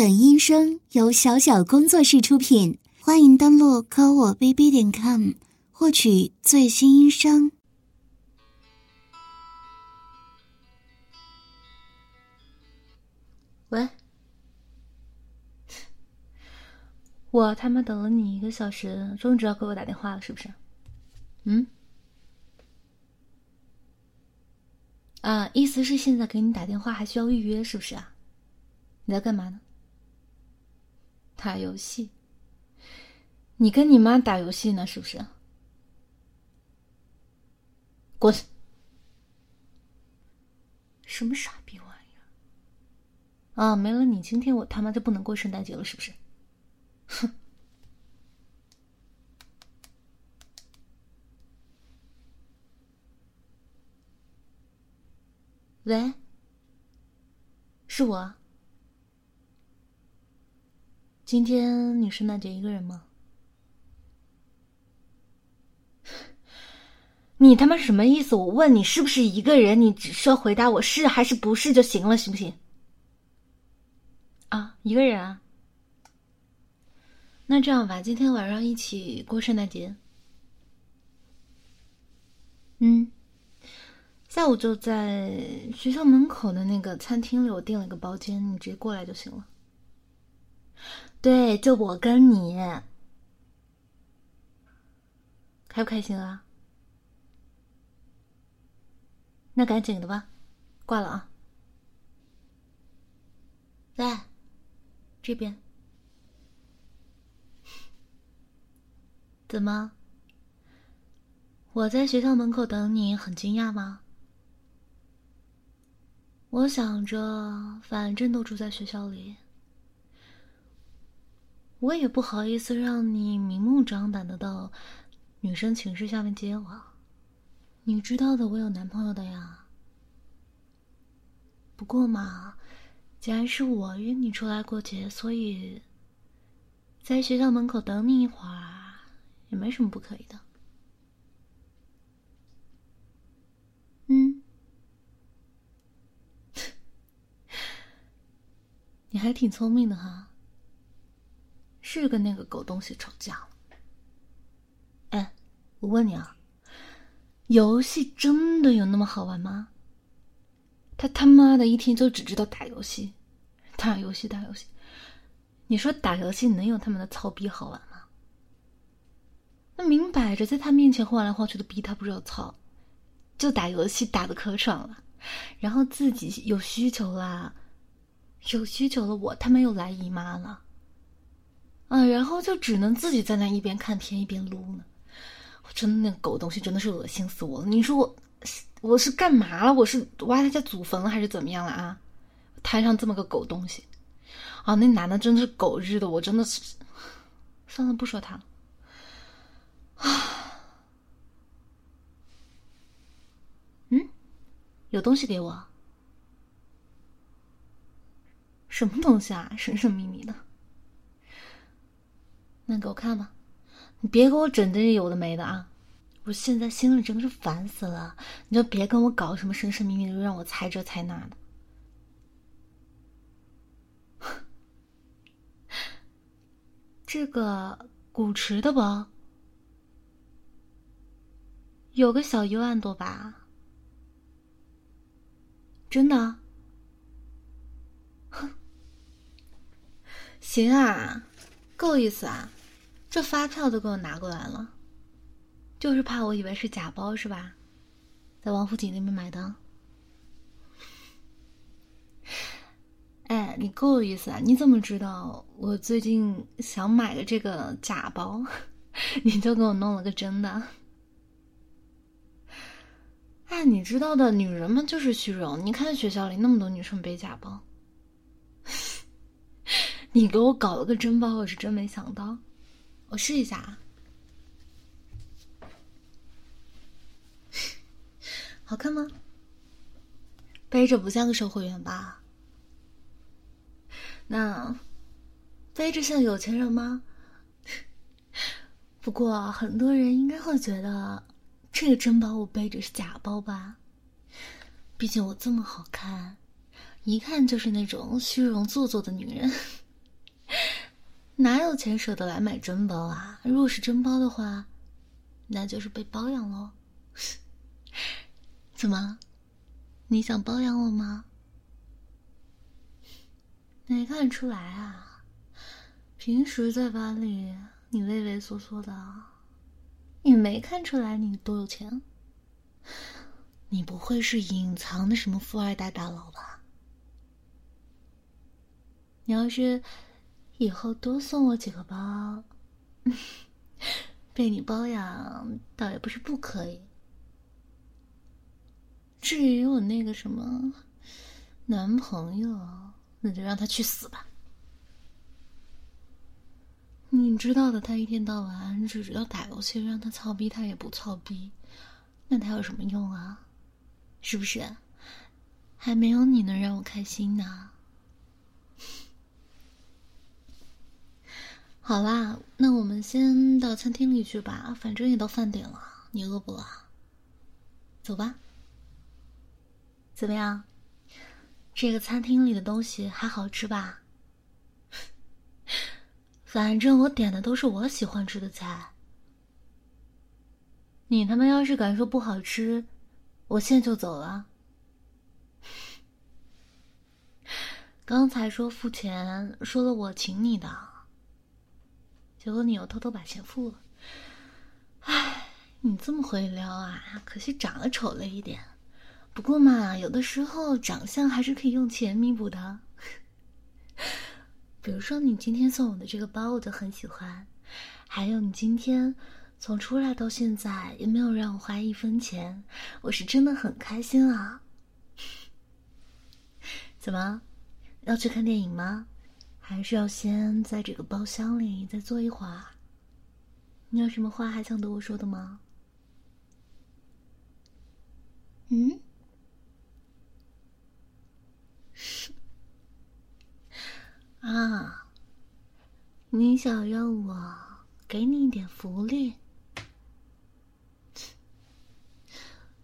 本音声由小小工作室出品，欢迎登录科我 bb 点 com 获取最新音声。喂，我他妈等了你一个小时，终于知道给我打电话了，是不是？嗯？啊，意思是现在给你打电话还需要预约，是不是啊？你在干嘛呢？打游戏？你跟你妈打游戏呢，是不是？滚！什么傻逼玩意儿？啊，没了你，今天我他妈就不能过圣诞节了，是不是？哼！喂，是我。今天你圣诞节一个人吗？你他妈什么意思？我问你是不是一个人，你只需要回答我是还是不是就行了，行不行？啊，一个人啊。那这样吧，今天晚上一起过圣诞节。嗯，下午就在学校门口的那个餐厅里，我订了一个包间，你直接过来就行了。对，就我跟你，开不开心啊？那赶紧的吧，挂了啊！在这边，怎么？我在学校门口等你，很惊讶吗？我想着，反正都住在学校里。我也不好意思让你明目张胆的到女生寝室下面接我，你知道的，我有男朋友的呀。不过嘛，既然是我约你出来过节，所以在学校门口等你一会儿也没什么不可以的。嗯，你还挺聪明的哈。是跟那个狗东西吵架了。哎，我问你啊，游戏真的有那么好玩吗？他他妈的一天就只知道打游戏，打游戏，打游戏。你说打游戏能有他们的操逼好玩吗？那明摆着在他面前晃来晃去的逼他不知道操，就打游戏打的可爽了，然后自己有需求啦，有需求了，我他妈又来姨妈了。啊，然后就只能自己在那一边看天一边撸呢。我真的那狗东西真的是恶心死我了。你说我我是干嘛了？我是挖他家祖坟了还是怎么样了啊？摊上这么个狗东西，啊，那男的真的是狗日的，我真的是算了，不说他了。啊，嗯，有东西给我？什么东西啊？神神秘秘的。那给我看吧，你别给我整这些有的没的啊！我现在心里真的是烦死了，你就别跟我搞什么神神秘秘的，让我猜这猜那的。这个古驰的包，有个小一万多吧？真的？哼，行啊，够意思啊！这发票都给我拿过来了，就是怕我以为是假包是吧？在王府井那边买的。哎，你够有意思啊！你怎么知道我最近想买个这个假包？你就给我弄了个真的。哎，你知道的，女人们就是虚荣。你看学校里那么多女生背假包，你给我搞了个真包，我是真没想到。我试一下啊，好看吗？背着不像个售货员吧？那背着像有钱人吗？不过很多人应该会觉得这个真包我背着是假包吧？毕竟我这么好看，一看就是那种虚荣做作的女人。哪有钱舍得来买真包啊？如果是真包的话，那就是被包养喽。怎么？你想包养我吗？没看出来啊，平时在班里你畏畏缩缩的，也没看出来你多有钱。你不会是隐藏的什么富二代大佬吧？你要是……以后多送我几个包，被你包养倒也不是不可以。至于我那个什么男朋友，那就让他去死吧。你知道的，他一天到晚只知道打游戏，让他操逼他也不操逼，那他有什么用啊？是不是？还没有你能让我开心呢。好啦，那我们先到餐厅里去吧，反正也到饭点了。你饿不饿？走吧。怎么样？这个餐厅里的东西还好吃吧？反正我点的都是我喜欢吃的菜。你他妈要是敢说不好吃，我现在就走了。刚才说付钱，说了我请你的。结果你又偷偷把钱付了，唉，你这么会撩啊！可惜长得丑了一点，不过嘛，有的时候长相还是可以用钱弥补的。比如说你今天送我的这个包，我就很喜欢，还有你今天从出来到现在也没有让我花一分钱，我是真的很开心啊！怎么，要去看电影吗？还是要先在这个包厢里再坐一会儿。你有什么话还想对我说的吗？嗯？啊？你想让我给你一点福利？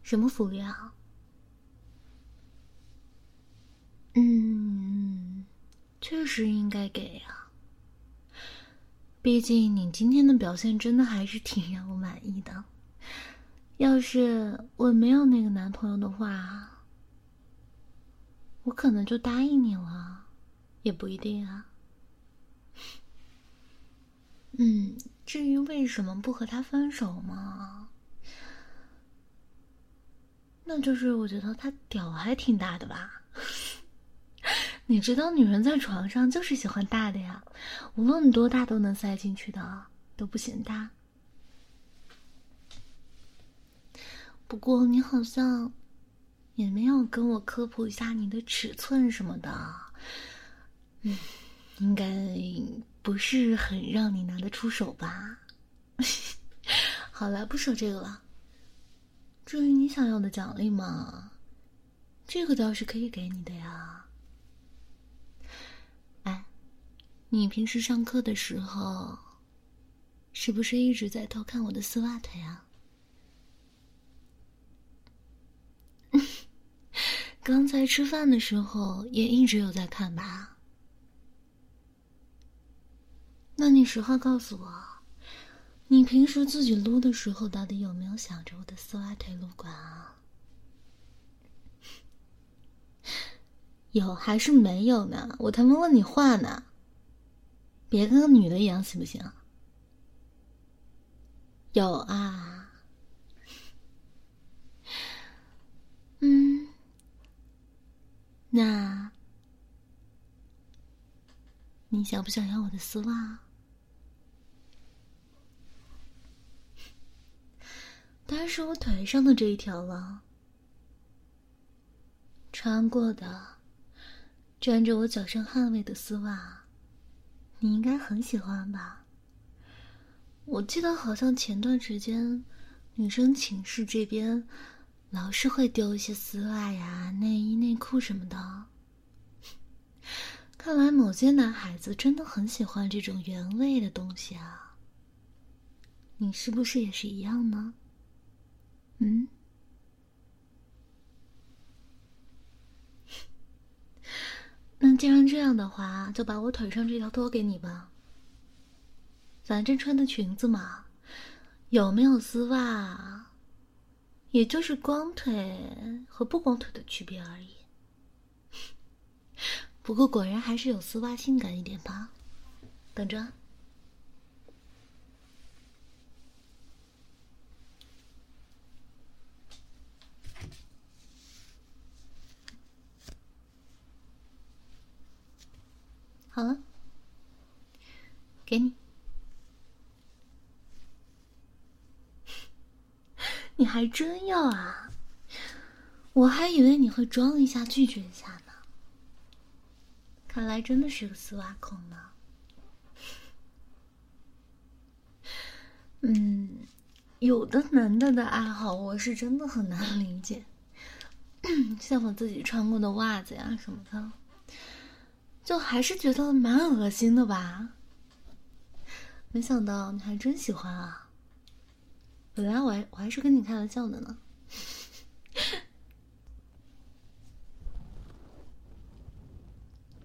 什么福利啊？嗯。确实应该给呀，毕竟你今天的表现真的还是挺让我满意的。要是我没有那个男朋友的话，我可能就答应你了，也不一定啊。嗯，至于为什么不和他分手嘛，那就是我觉得他屌还挺大的吧。你知道女人在床上就是喜欢大的呀，无论多大都能塞进去的，都不嫌大。不过你好像也没有跟我科普一下你的尺寸什么的，嗯，应该不是很让你拿得出手吧？好了，不说这个了。至于你想要的奖励嘛，这个倒是可以给你的呀。你平时上课的时候，是不是一直在偷看我的丝袜腿啊？刚才吃饭的时候也一直有在看吧？那你实话告诉我，你平时自己撸的时候，到底有没有想着我的丝袜腿撸管啊？有还是没有呢？我他妈问你话呢！别跟个女的一样，行不行？有啊，嗯，那你想不想要我的丝袜？当然是我腿上的这一条了，穿过的，沾着我脚上汗味的丝袜。你应该很喜欢吧？我记得好像前段时间，女生寝室这边老是会丢一些丝袜呀、内衣内裤什么的。看来某些男孩子真的很喜欢这种原味的东西啊。你是不是也是一样呢？嗯？那既然这样的话，就把我腿上这条脱给你吧。反正穿的裙子嘛，有没有丝袜，也就是光腿和不光腿的区别而已。不过果然还是有丝袜性感一点吧。等着。好了，给你。你还真要啊？我还以为你会装一下拒绝一下呢。看来真的是个丝袜控呢。嗯，有的男的的爱好我是真的很难理解，像我自己穿过的袜子呀什么的。就还是觉得蛮恶心的吧，没想到你还真喜欢啊！本来我还我还是跟你开玩笑的呢。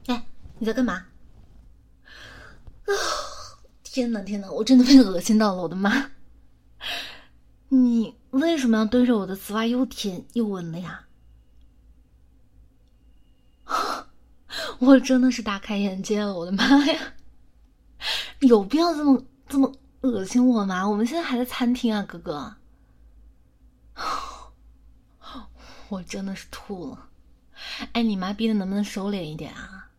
哎，你在干嘛？啊！天哪天哪，我真的被恶心到了！我的妈！你为什么要对着我的丝袜又舔又闻的呀？我真的是大开眼界了，我的妈呀！有必要这么这么恶心我吗？我们现在还在餐厅啊，哥哥。我真的是吐了！哎，你妈逼的，能不能收敛一点啊？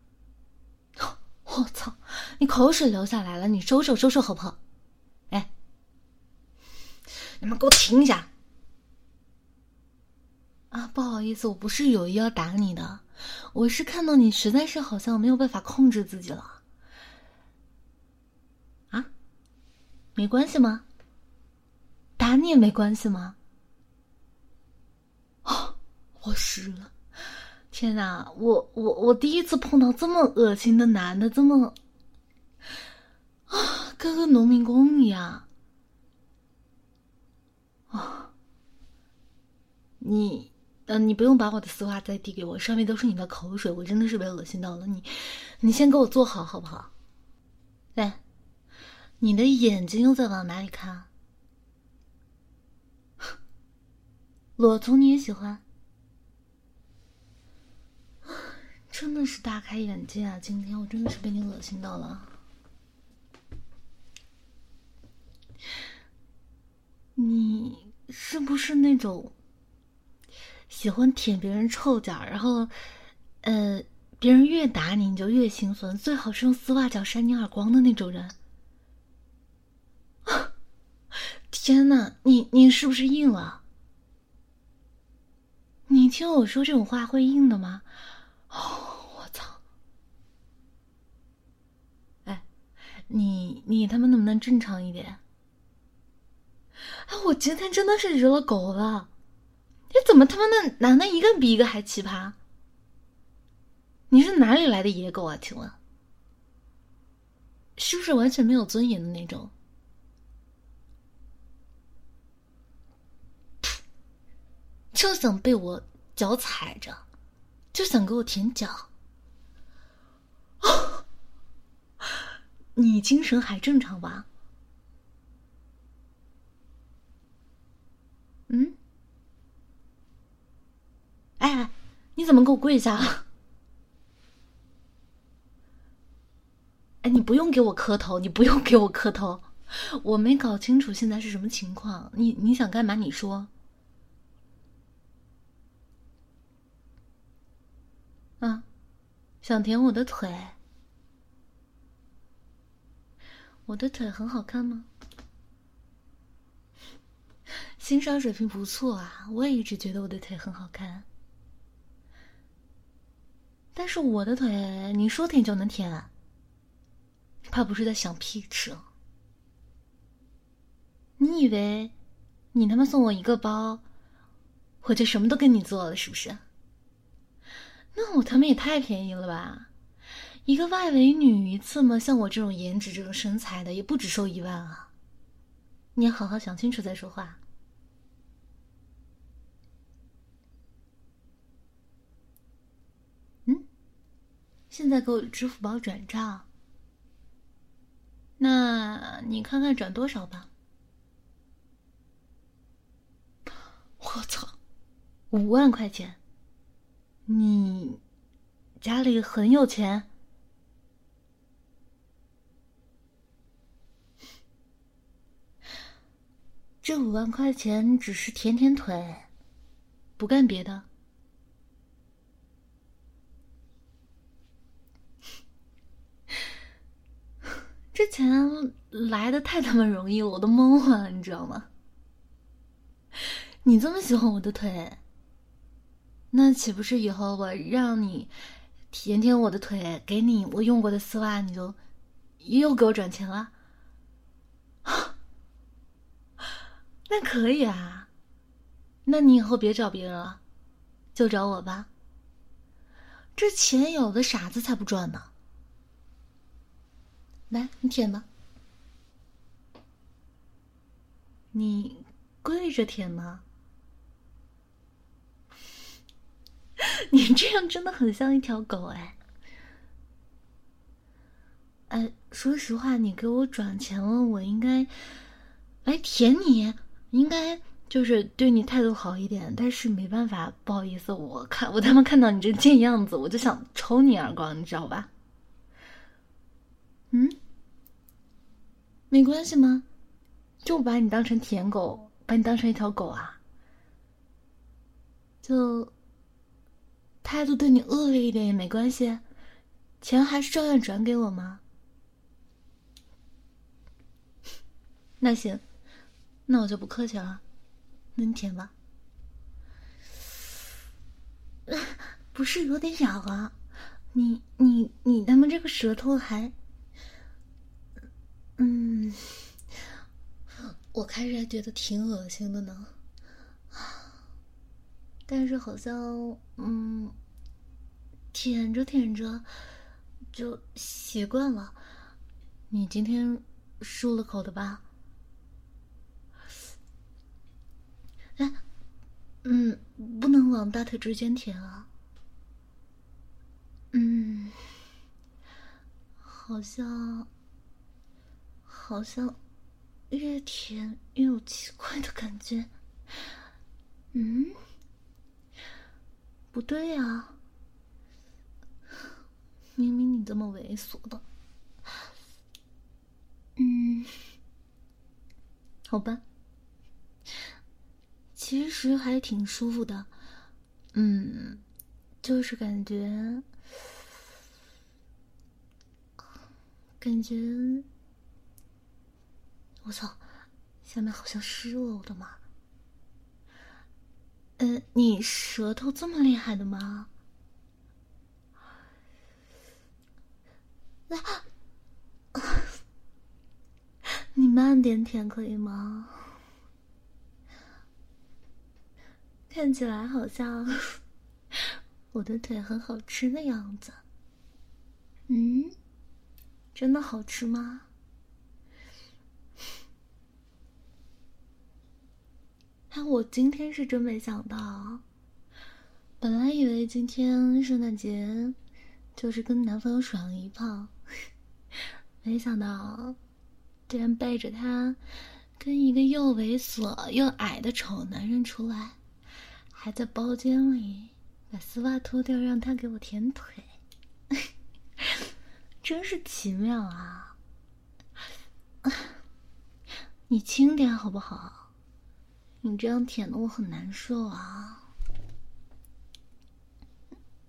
我操！你口水流下来了，你收收收收好不好？哎，你们给我停一下！啊，不好意思，我不是有意要打你的。我是看到你实在是好像没有办法控制自己了，啊？没关系吗？打你也没关系吗？哦，我湿了！天哪，我我我第一次碰到这么恶心的男的，这么啊，跟个农民工一样啊！你。嗯，你不用把我的丝袜再递给我，上面都是你的口水，我真的是被恶心到了。你，你先给我坐好，好不好？来，你的眼睛又在往哪里看？裸足你也喜欢？真的是大开眼界啊！今天我真的是被你恶心到了。你是不是那种？喜欢舔别人臭脚，然后，呃，别人越打你，你就越兴奋，最好是用丝袜脚扇你耳光的那种人。天哪，你你是不是硬了？你听我说这种话会硬的吗？我操！哎，你你他妈能不能正常一点？哎，我今天真的是惹了狗了。你怎么他妈的男的一个比一个还奇葩？你是哪里来的野狗啊？请问，是不是完全没有尊严的那种？就想被我脚踩着，就想给我舔脚。你精神还正常吧？嗯？哎，你怎么给我跪下了？哎，你不用给我磕头，你不用给我磕头，我没搞清楚现在是什么情况。你你想干嘛？你说。啊，想舔我的腿？我的腿很好看吗？欣赏水平不错啊，我也一直觉得我的腿很好看。但是我的腿，你说舔就能舔？怕不是在想屁吃？你以为你他妈送我一个包，我就什么都跟你做了是不是？那我他妈也太便宜了吧！一个外围女一次嘛，像我这种颜值、这种身材的，也不止收一万啊！你好好想清楚再说话。现在给我支付宝转账。那你看看转多少吧。我操，五万块钱！你家里很有钱？这五万块钱只是舔舔腿，不干别的。钱来的太他妈容易了，我都懵了，你知道吗？你这么喜欢我的腿，那岂不是以后我让你舔舔我的腿，给你我用过的丝袜，你就又给我转钱了？那可以啊，那你以后别找别人了，就找我吧。这钱有的傻子才不赚呢。来，你舔吧。你跪着舔吗？你这样真的很像一条狗哎。哎，说实话，你给我转钱了，我应该来舔你。应该就是对你态度好一点，但是没办法，不好意思，我看我他妈看到你这贱样子，我就想抽你耳光，你知道吧？嗯，没关系吗？就把你当成舔狗，把你当成一条狗啊？就态度对你恶劣一点也没关系，钱还是照样转给我吗？那行。那我就不客气了，那你舔吧。不是有点痒啊？你你你他妈这个舌头还……嗯，我开始还觉得挺恶心的呢。但是好像嗯，舔着舔着就习惯了。你今天漱了口的吧？哎，嗯，不能往大腿之间舔啊。嗯，好像，好像越舔越有奇怪的感觉。嗯，不对呀，明明你这么猥琐的。嗯，好吧。其实还挺舒服的，嗯，就是感觉，感觉，我操，下面好像湿了，我的妈！呃，你舌头这么厉害的吗？来，你慢点舔可以吗？看起来好像我的腿很好吃的样子。嗯，真的好吃吗？哎，我今天是真没想到，本来以为今天圣诞节就是跟男朋友爽一炮，没想到竟然背着他跟一个又猥琐又矮的丑男人出来。还在包间里把丝袜脱掉，让他给我舔腿，真是奇妙啊！你轻点好不好？你这样舔的我很难受啊！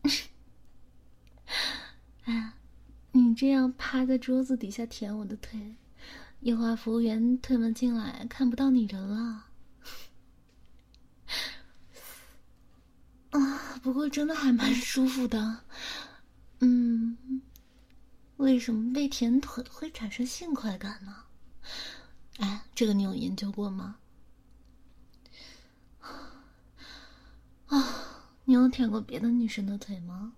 哎，你这样趴在桌子底下舔我的腿，一会服务员推门进来看不到你人了。啊，不过真的还蛮舒服的，嗯，为什么被舔腿会产生性快感呢？哎，这个你有研究过吗？啊，你有舔过别的女生的腿吗？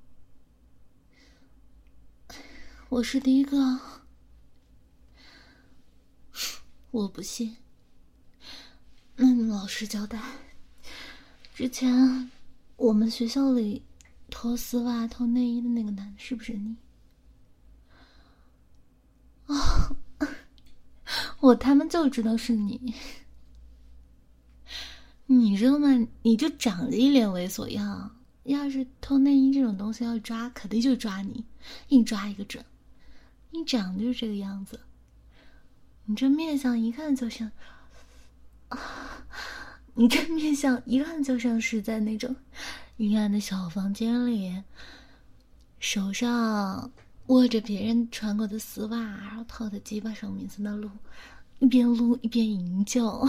我是第一个，我不信。那你老实交代，之前。我们学校里脱丝袜、脱内衣的那个男的是不是你？啊，我他妈就知道是你。你知道吗？你就长着一脸猥琐样，要是偷内衣这种东西要抓，肯定就抓你，一抓一个准。你长就是这个样子，你这面相一看就像，啊你这面相一看就像是在那种阴暗的小房间里，手上握着别人穿过的丝袜，然后套在鸡巴上面在那撸，一边撸一边吟叫。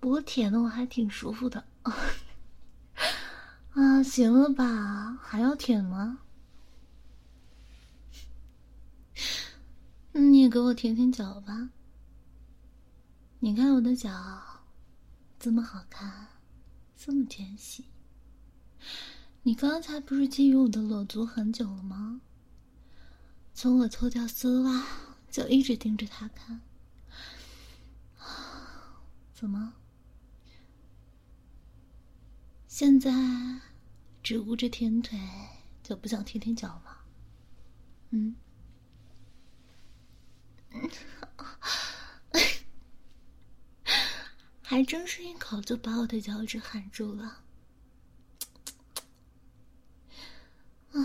不过舔的我还挺舒服的 啊！行了吧？还要舔吗？你也给我舔舔脚吧。你看我的脚，这么好看，这么纤细。你刚才不是觊觎我的裸足很久了吗？从我脱掉丝袜，就一直盯着他看。怎么？现在只顾着舔腿，就不想舔舔脚吗？嗯，还真是一口就把我的脚趾含住了。啊！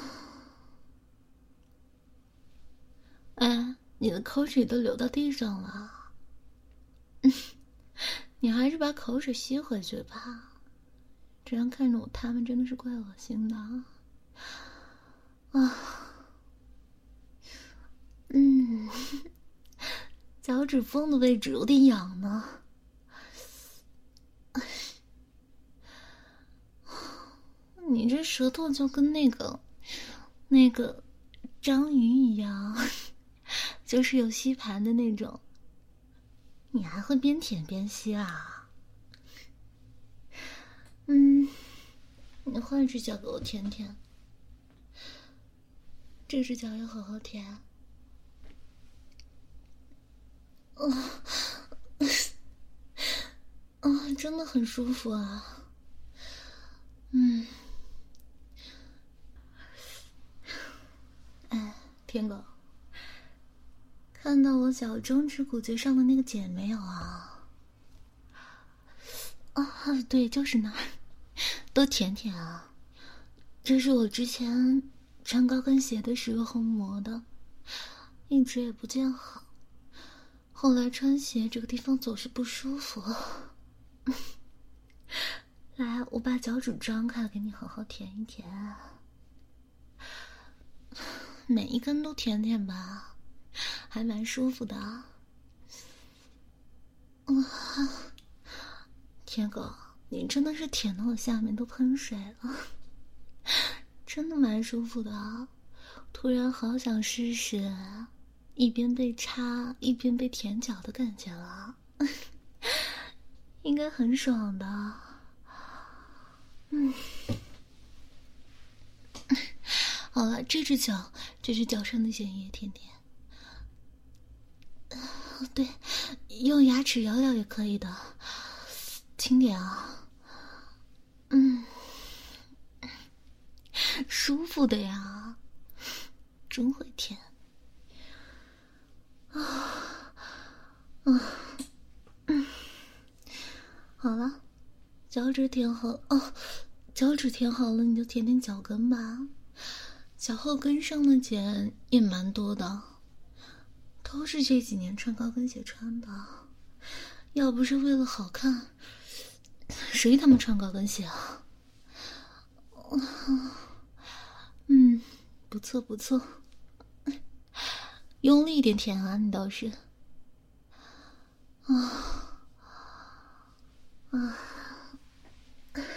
哎，你的口水都流到地上了，你还是把口水吸回去吧。这样看着我，他们真的是怪恶心的啊！嗯，脚趾缝的位置有点痒呢。你这舌头就跟那个那个章鱼一样，就是有吸盘的那种。你还会边舔边吸啊？嗯，你换一只脚给我舔舔，这只脚要好好舔。啊，啊，真的很舒服啊。嗯，哎，天狗，看到我脚中指骨节上的那个茧没有啊？啊，对，就是那儿，多舔舔啊！这是我之前穿高跟鞋的时候磨的，一直也不见好。后来穿鞋这个地方总是不舒服。来，我把脚趾张开，给你好好舔一舔，每一根都舔舔吧，还蛮舒服的啊。嗯。天狗，你真的是舔到我下面都喷水了，真的蛮舒服的。突然好想试试一边被插一边被舔脚的感觉了，应该很爽的。嗯，好了，这只脚，这只脚上的血液舔舔。对，用牙齿咬咬也可以的。轻点啊，嗯，舒服的呀，真会舔。啊，啊，嗯，好了，脚趾舔好哦，脚趾舔好了，你就舔舔脚跟吧，脚后跟上的茧也蛮多的，都是这几年穿高跟鞋穿的，要不是为了好看。谁他妈穿高跟鞋啊？嗯，不错不错，用力一点舔啊！你倒是啊啊！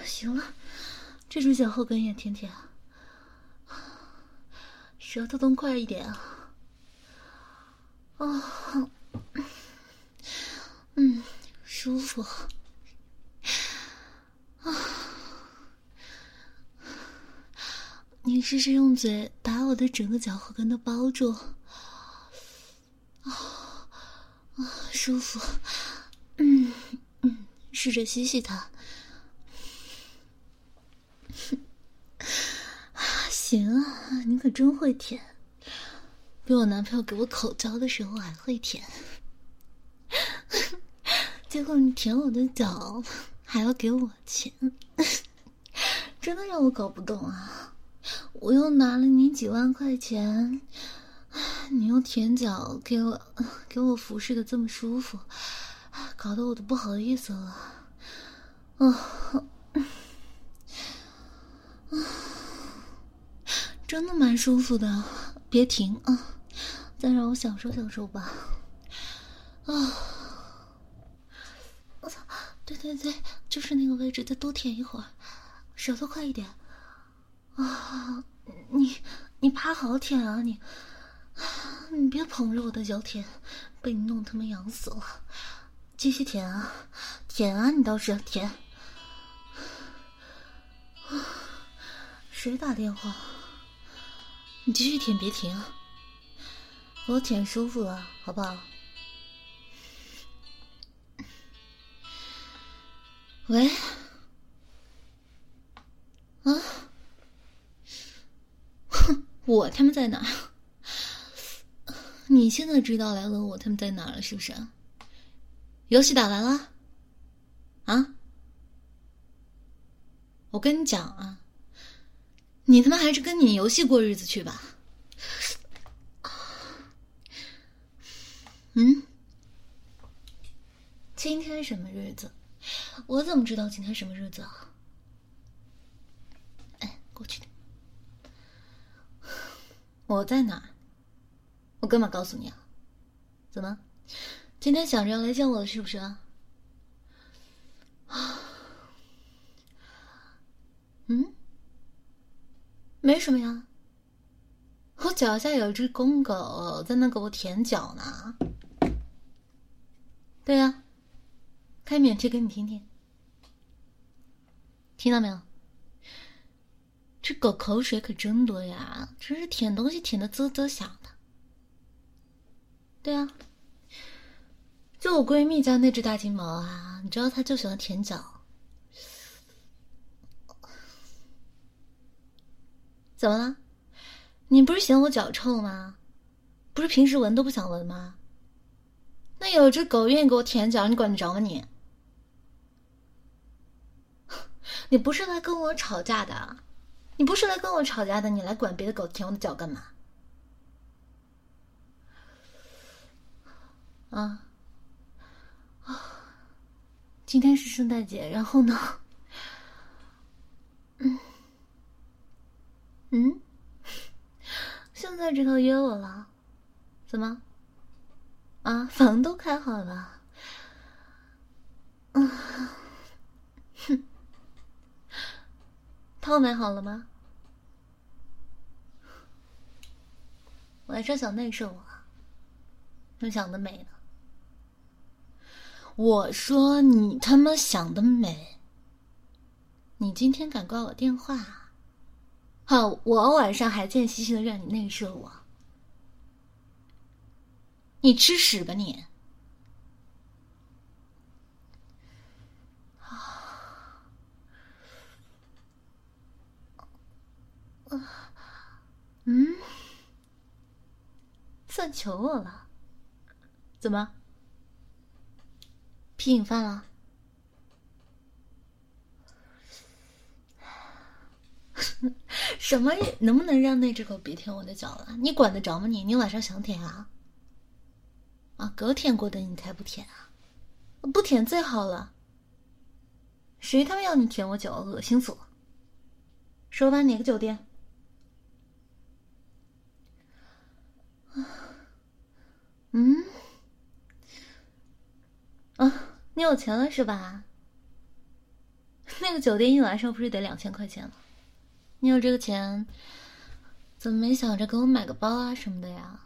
行了，这只脚后跟也舔舔，舌头动快一点啊！啊，嗯，舒服。你试试用嘴把我的整个脚后跟都包住，啊啊，舒服，嗯嗯，试着吸吸它，行啊，你可真会舔，比我男朋友给我口交的时候还会舔。结果你舔我的脚，还要给我钱，真的让我搞不懂啊！我又拿了你几万块钱，你又舔脚给我，给我服侍的这么舒服，搞得我都不好意思了。啊，真的蛮舒服的，别停啊，再让我享受享受吧。啊。对对对，就是那个位置，再多舔一会儿，舌头快一点。啊，你你趴好舔啊，你你别捧着我的脚舔，被你弄他妈痒死了。继续舔啊，舔啊，你倒是舔。谁打电话？你继续舔，别停，我舔舒服了，好不好？喂，啊，我他妈在哪？你现在知道来问我他们在哪了是不是？游戏打完了？啊？我跟你讲啊，你他妈还是跟你游戏过日子去吧。嗯，今天什么日子？我怎么知道今天什么日子啊？哎，过去点。我在哪？我干嘛告诉你啊？怎么，今天想着要来见我了是不是啊？嗯？没什么呀。我脚下有一只公狗在那给我舔脚呢。对呀。开免提给你听听，听到没有？这狗口水可真多呀，真是舔东西舔的啧啧响的。对啊，就我闺蜜家那只大金毛啊，你知道它就喜欢舔脚。怎么了？你不是嫌我脚臭吗？不是平时闻都不想闻吗？那有只狗愿意给我舔脚，你管得着吗你？你不是来跟我吵架的，你不是来跟我吵架的，你来管别的狗舔我的脚干嘛？啊啊！今天是圣诞节，然后呢？嗯嗯，现在知道约我了？怎么？啊，房都开好了？嗯，哼。套买好了吗？晚上想内射我，你想的美呢。我说你他妈想的美。你今天敢挂我电话？好，我晚上还贱兮兮的让你内射我，你吃屎吧你！啊嗯，算求我了？怎么？皮瘾犯了？什么？能不能让那只狗别舔我的脚了？你管得着吗？你你晚上想舔啊？啊，狗舔过的你才不舔啊？不舔最好了。谁他妈要你舔我脚？恶心死了！说吧，哪个酒店？嗯，啊，你有钱了是吧？那个酒店一晚上不是得两千块钱吗？你有这个钱，怎么没想着给我买个包啊什么的呀？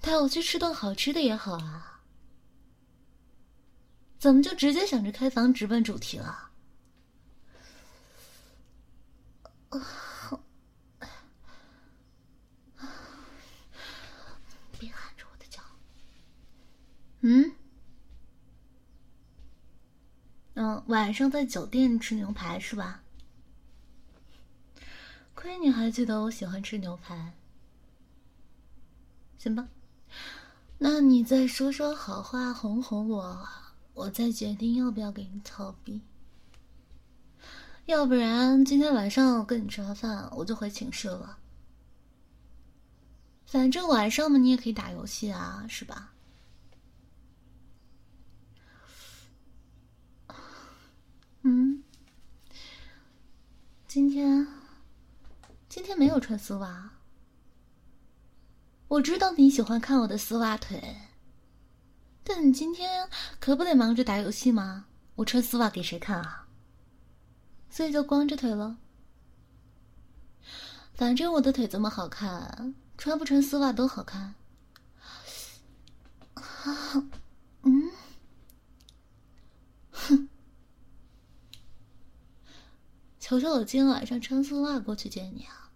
带我去吃顿好吃的也好啊。怎么就直接想着开房直奔主题了？嗯，嗯，晚上在酒店吃牛排是吧？亏你还记得我喜欢吃牛排。行吧，那你再说说好话哄哄我，我再决定要不要给你操逼。要不然今天晚上我跟你吃完饭，我就回寝室了。反正晚上嘛，你也可以打游戏啊，是吧？嗯，今天今天没有穿丝袜。我知道你喜欢看我的丝袜腿，但你今天可不得忙着打游戏吗？我穿丝袜给谁看啊？所以就光着腿了。反正我的腿这么好看，穿不穿丝袜都好看。啊，嗯，哼，求求我今天晚上穿丝袜过去见你啊！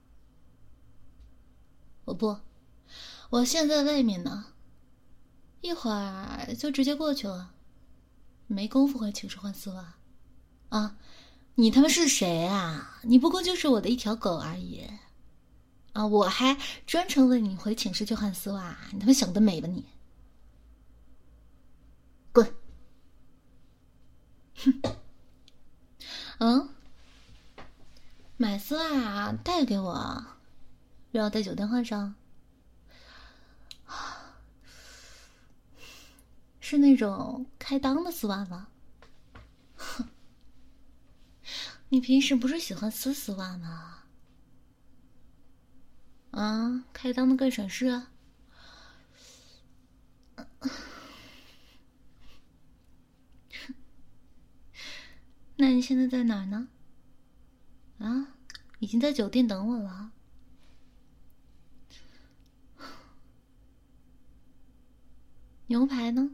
我不，我现在外面呢，一会儿就直接过去了，没工夫回寝室换丝袜，啊。你他妈是谁啊？你不过就是我的一条狗而已，啊！我还专程为你回寝室去换丝袜，你他妈想得美吧你！滚！哼！嗯，买丝袜带给我，又要在酒店换上，是那种开裆的丝袜吗？哼！你平时不是喜欢丝丝袜吗？啊，开裆的更省事啊！那你现在在哪儿呢？啊，已经在酒店等我了。牛排呢？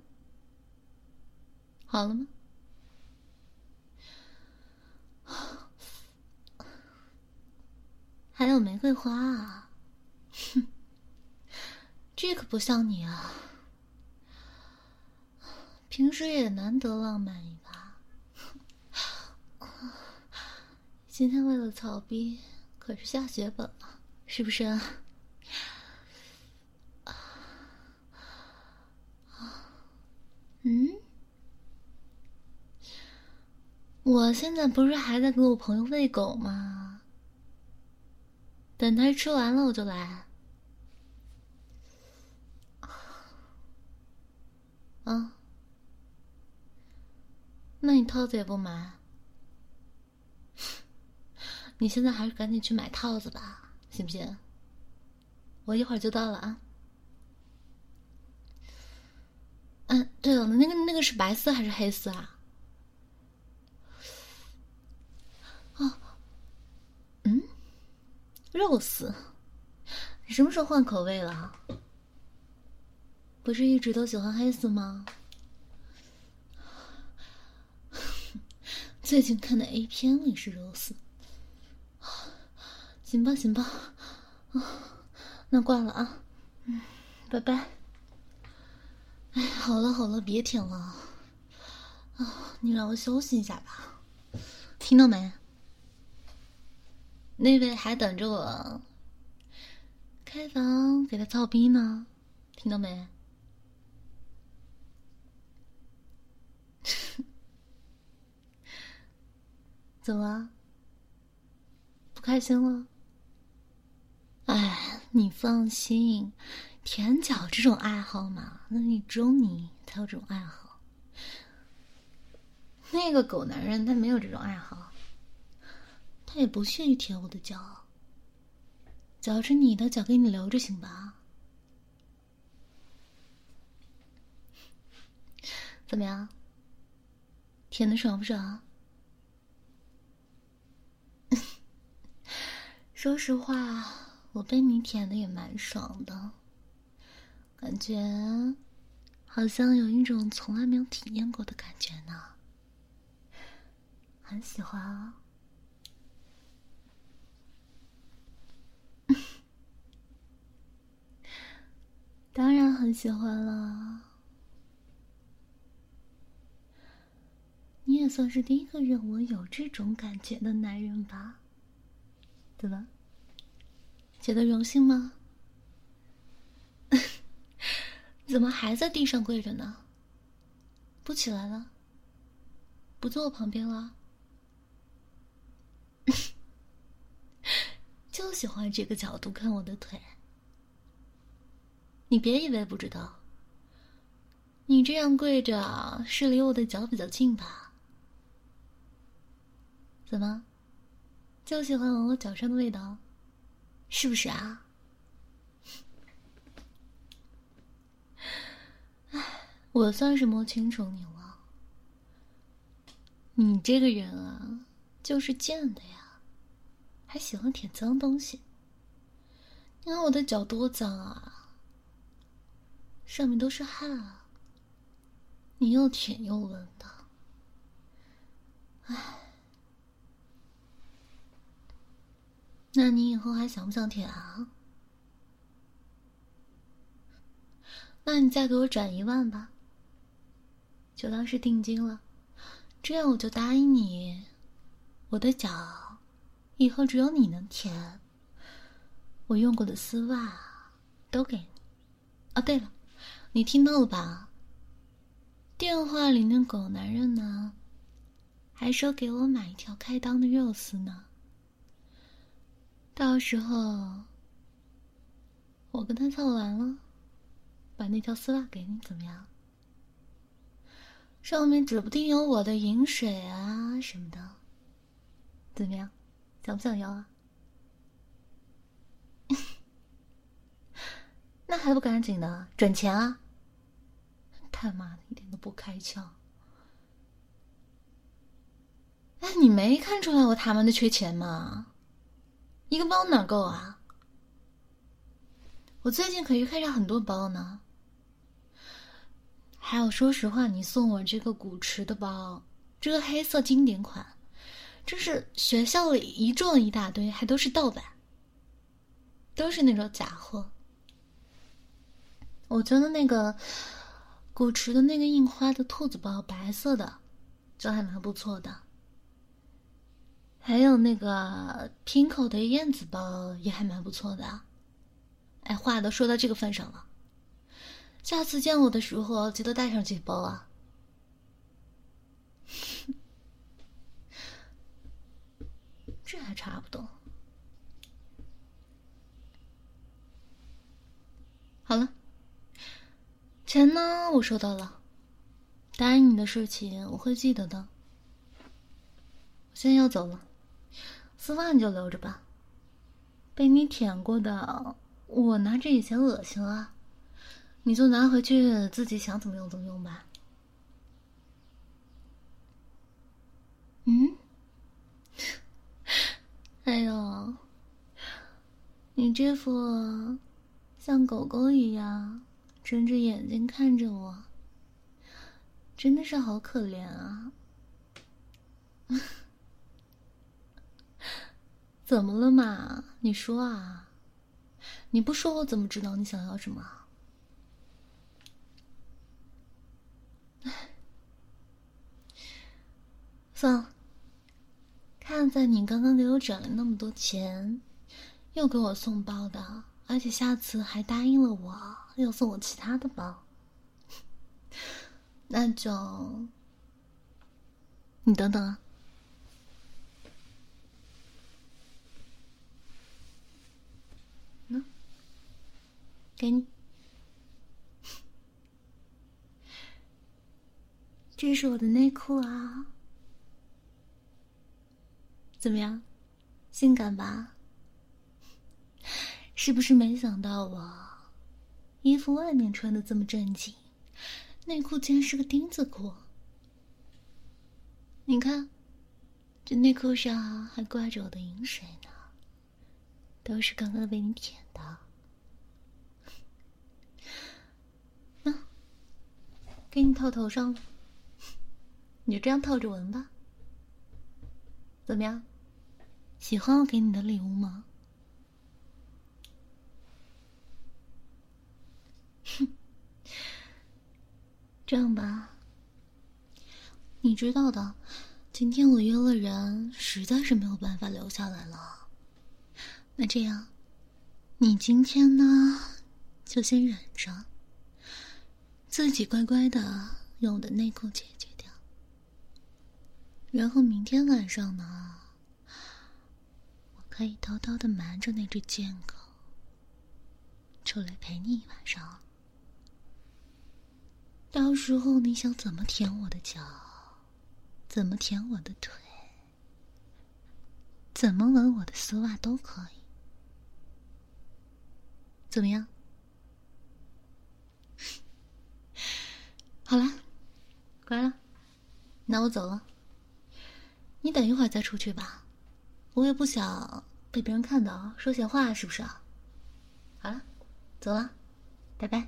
好了吗？还有玫瑰花啊！哼，这可不像你啊，平时也难得浪漫一把。今天为了草逼，可是下血本了，是不是啊？嗯，我现在不是还在给我朋友喂狗吗？等他吃完了，我就来。啊，那你套子也不买？你现在还是赶紧去买套子吧，行不行？我一会儿就到了啊。嗯，对了，那个那个是白丝还是黑丝啊？哦，嗯肉丝，你什么时候换口味了？不是一直都喜欢黑丝吗？最近看的 A 片里是肉丝。行吧，行吧，啊，那挂了啊，嗯，拜拜。哎，好了好了，别舔了，啊，你让我休息一下吧，听到没？那位还等着我开房给他操逼呢，听到没？怎么了？不开心了？哎，你放心，舔脚这种爱好嘛，那你只有你才有这种爱好。那个狗男人他没有这种爱好。他也不屑于舔我的脚，脚是你的，脚给你留着行吧？怎么样？舔的爽不爽？说实话，我被你舔的也蛮爽的，感觉好像有一种从来没有体验过的感觉呢，很喜欢啊。当然很喜欢了，你也算是第一个让我有这种感觉的男人吧？对吧？觉得荣幸吗？怎么还在地上跪着呢？不起来了？不坐我旁边了？就喜欢这个角度看我的腿。你别以为不知道，你这样跪着是离我的脚比较近吧？怎么，就喜欢闻我脚上的味道，是不是啊？唉，我算是摸清楚你了，你这个人啊，就是贱的呀，还喜欢舔脏东西。你看我的脚多脏啊，上面都是汗啊，你又舔又闻的，唉。那你以后还想不想舔啊？那你再给我转一万吧，就当是定金了。这样我就答应你，我的脚以后只有你能舔。我用过的丝袜都给你。哦，对了，你听到了吧？电话里那狗男人呢，还说给我买一条开裆的肉丝呢。到时候，我跟他操完了，把那条丝袜给你，怎么样？上面指不定有我的饮水啊什么的，怎么样？想不想要啊？那还不赶紧的转钱啊！他妈的，一点都不开窍！哎，你没看出来我他妈的缺钱吗？一个包哪够啊？我最近可是看上很多包呢。还有，说实话，你送我这个古驰的包，这个黑色经典款，这是学校里一撞一大堆，还都是盗版，都是那种假货。我觉得那个古驰的那个印花的兔子包，白色的，就还蛮不错的。还有那个 Pinko 的燕子包也还蛮不错的，哎，话都说到这个份上了，下次见我的时候记得带上这包啊。这还差不多。好了，钱呢？我收到了，答应你的事情我会记得的。我现在要走了。丝袜你就留着吧，被你舔过的，我拿着也嫌恶心啊，你就拿回去自己想怎么用怎么用吧。嗯？哎呦，你这副像狗狗一样睁着眼睛看着我，真的是好可怜啊。怎么了嘛？你说啊！你不说我怎么知道你想要什么？算了，看在你刚刚给我转了那么多钱，又给我送包的，而且下次还答应了我要送我其他的包，那就你等等啊。给你，这是我的内裤啊，怎么样，性感吧？是不是没想到我衣服外面穿的这么正经，内裤竟然是个钉子裤？你看，这内裤上还挂着我的饮水呢，都是刚刚被你舔的。给你套头上了，你就这样套着闻吧。怎么样？喜欢我给你的礼物吗？哼，这样吧，你知道的，今天我约了人，实在是没有办法留下来了。那这样，你今天呢，就先忍着。自己乖乖的用我的内裤解决掉，然后明天晚上呢，我可以偷偷的瞒着那只贱狗出来陪你一晚上。到时候你想怎么舔我的脚，怎么舔我的腿，怎么吻我的丝袜都可以，怎么样？好了，乖了，那我走了。你等一会儿再出去吧，我也不想被别人看到说闲话，是不是啊？好了，走了，拜拜。